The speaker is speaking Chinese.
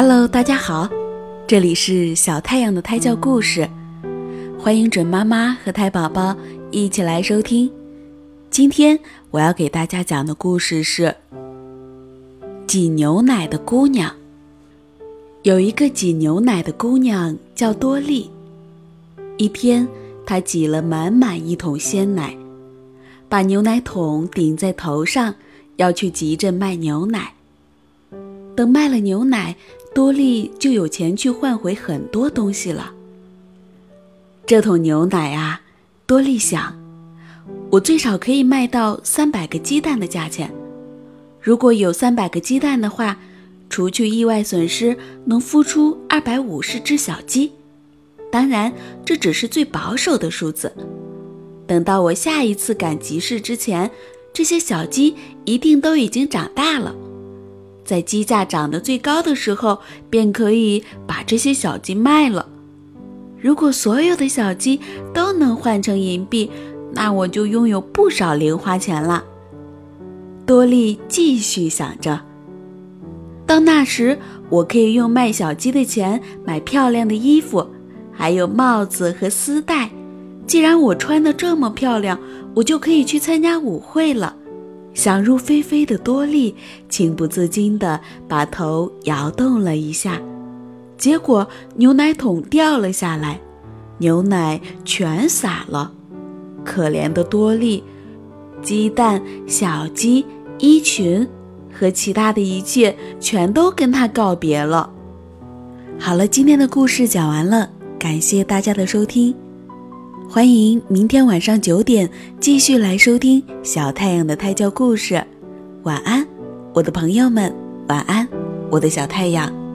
Hello，大家好，这里是小太阳的胎教故事，欢迎准妈妈和胎宝宝一起来收听。今天我要给大家讲的故事是挤牛奶的姑娘。有一个挤牛奶的姑娘叫多莉，一天她挤了满满一桶鲜奶，把牛奶桶顶在头上，要去集镇卖牛奶。等卖了牛奶，多莉就有钱去换回很多东西了。这桶牛奶啊，多莉想，我最少可以卖到三百个鸡蛋的价钱。如果有三百个鸡蛋的话，除去意外损失，能孵出二百五十只小鸡。当然，这只是最保守的数字。等到我下一次赶集市之前，这些小鸡一定都已经长大了。在鸡价涨得最高的时候，便可以把这些小鸡卖了。如果所有的小鸡都能换成银币，那我就拥有不少零花钱了。多莉继续想着，到那时，我可以用卖小鸡的钱买漂亮的衣服，还有帽子和丝带。既然我穿得这么漂亮，我就可以去参加舞会了。想入非非的多莉情不自禁地把头摇动了一下，结果牛奶桶掉了下来，牛奶全洒了。可怜的多莉，鸡蛋、小鸡、衣裙和其他的一切全都跟他告别了。好了，今天的故事讲完了，感谢大家的收听。欢迎明天晚上九点继续来收听小太阳的胎教故事。晚安，我的朋友们，晚安，我的小太阳。